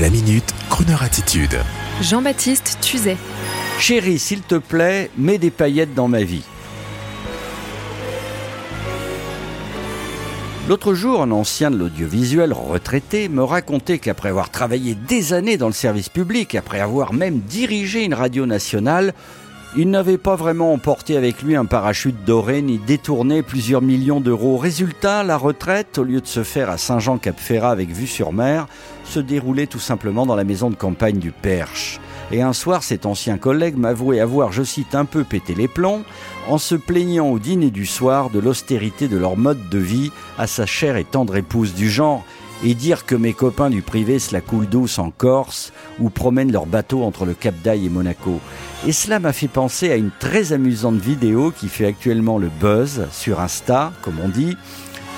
La minute, Kroneur attitude. Jean-Baptiste Tuzet. Chérie, s'il te plaît, mets des paillettes dans ma vie. L'autre jour, un ancien de l'audiovisuel retraité me racontait qu'après avoir travaillé des années dans le service public, après avoir même dirigé une radio nationale, il n'avait pas vraiment emporté avec lui un parachute doré ni détourné plusieurs millions d'euros. Résultat, la retraite, au lieu de se faire à Saint-Jean-Cap-Ferrat avec vue sur mer, se déroulait tout simplement dans la maison de campagne du Perche. Et un soir, cet ancien collègue m'avouait avoir, je cite, un peu pété les plombs en se plaignant au dîner du soir de l'austérité de leur mode de vie à sa chère et tendre épouse du genre et dire que mes copains du privé se la coulent douce en Corse ou promènent leur bateau entre le Cap d'Aille et Monaco. Et cela m'a fait penser à une très amusante vidéo qui fait actuellement le buzz sur Insta, comme on dit,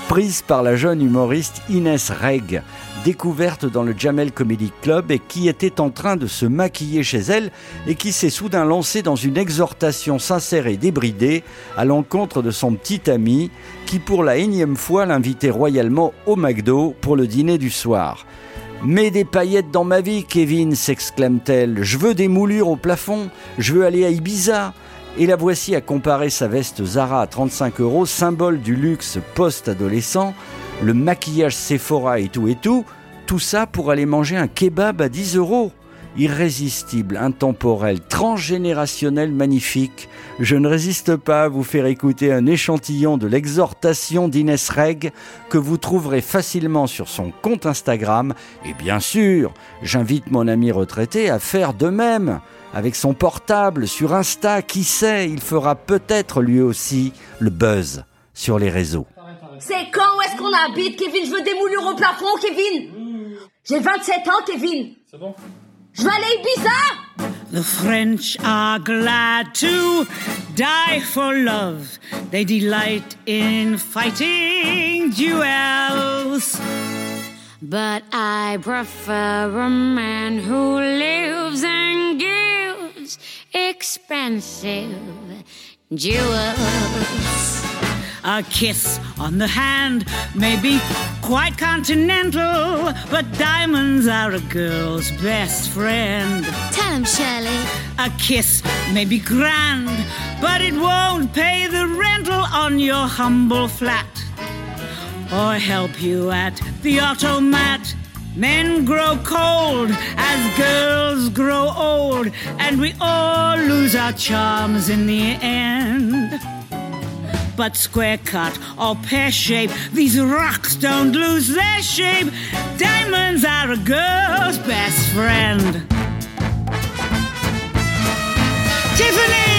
prise par la jeune humoriste Inès Reg, découverte dans le Jamel Comedy Club et qui était en train de se maquiller chez elle et qui s'est soudain lancée dans une exhortation sincère et débridée à l'encontre de son petit ami qui pour la énième fois l'invitait royalement au McDo pour le dîner du soir. Mets des paillettes dans ma vie, Kevin, s'exclame-t-elle. Je veux des moulures au plafond, je veux aller à Ibiza. Et la voici à comparer sa veste Zara à 35 euros, symbole du luxe post-adolescent, le maquillage Sephora et tout et tout, tout ça pour aller manger un kebab à 10 euros irrésistible, intemporel, transgénérationnel, magnifique, je ne résiste pas à vous faire écouter un échantillon de l'exhortation d'Inès Reg que vous trouverez facilement sur son compte Instagram. Et bien sûr, j'invite mon ami retraité à faire de même. Avec son portable sur Insta, qui sait, il fera peut-être lui aussi le buzz sur les réseaux. C'est quand est-ce qu'on habite, Kevin? Je veux des moulures au plafond, Kevin J'ai 27 ans, Kevin C'est bon? Je vais aller Ibiza The French are glad to die for love. They delight in fighting duels. But I prefer a man who lives and gives expensive jewels. A kiss on the hand may be quite continental, but diamonds are a girl's best friend. Tell him, Shirley. A kiss may be grand, but it won't pay the rental on your humble flat or help you at the automat. Men grow cold as girls grow old, and we all lose our charms in the end. But square cut or pear shape, these rocks don't lose their shape. Diamonds are a girl's best friend. Tiffany!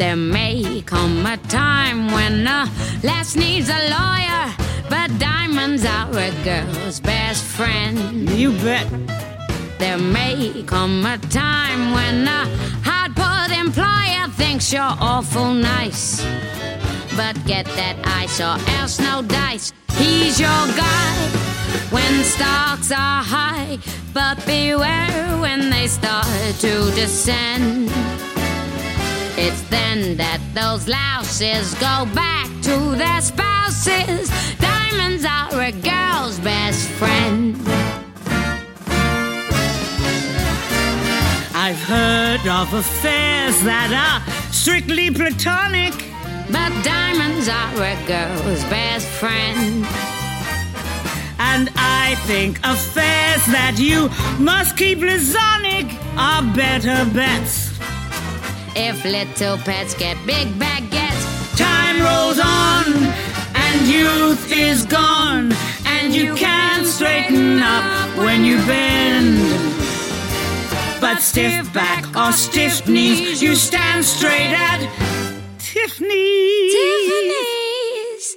There may come a time when a lass needs a lawyer, but diamonds are a girl's best friend. You bet. There may come a time when a hard put employer thinks you're awful nice. But get that ice or else no dice. He's your guy when stocks are high, but beware when they start to descend. It's then that those louses go back to their spouses. Diamonds are a girl's best friend. I've heard of affairs that are strictly platonic. But diamonds are a girl's best friend. And I think affairs that you must keep liaisonic are better bets. If little pets get big baguettes, Time rolls on and youth is gone, and you can't straighten up when you bend. But stiff back or stiff knees, you stand straight at Tiffany. Tiffany's.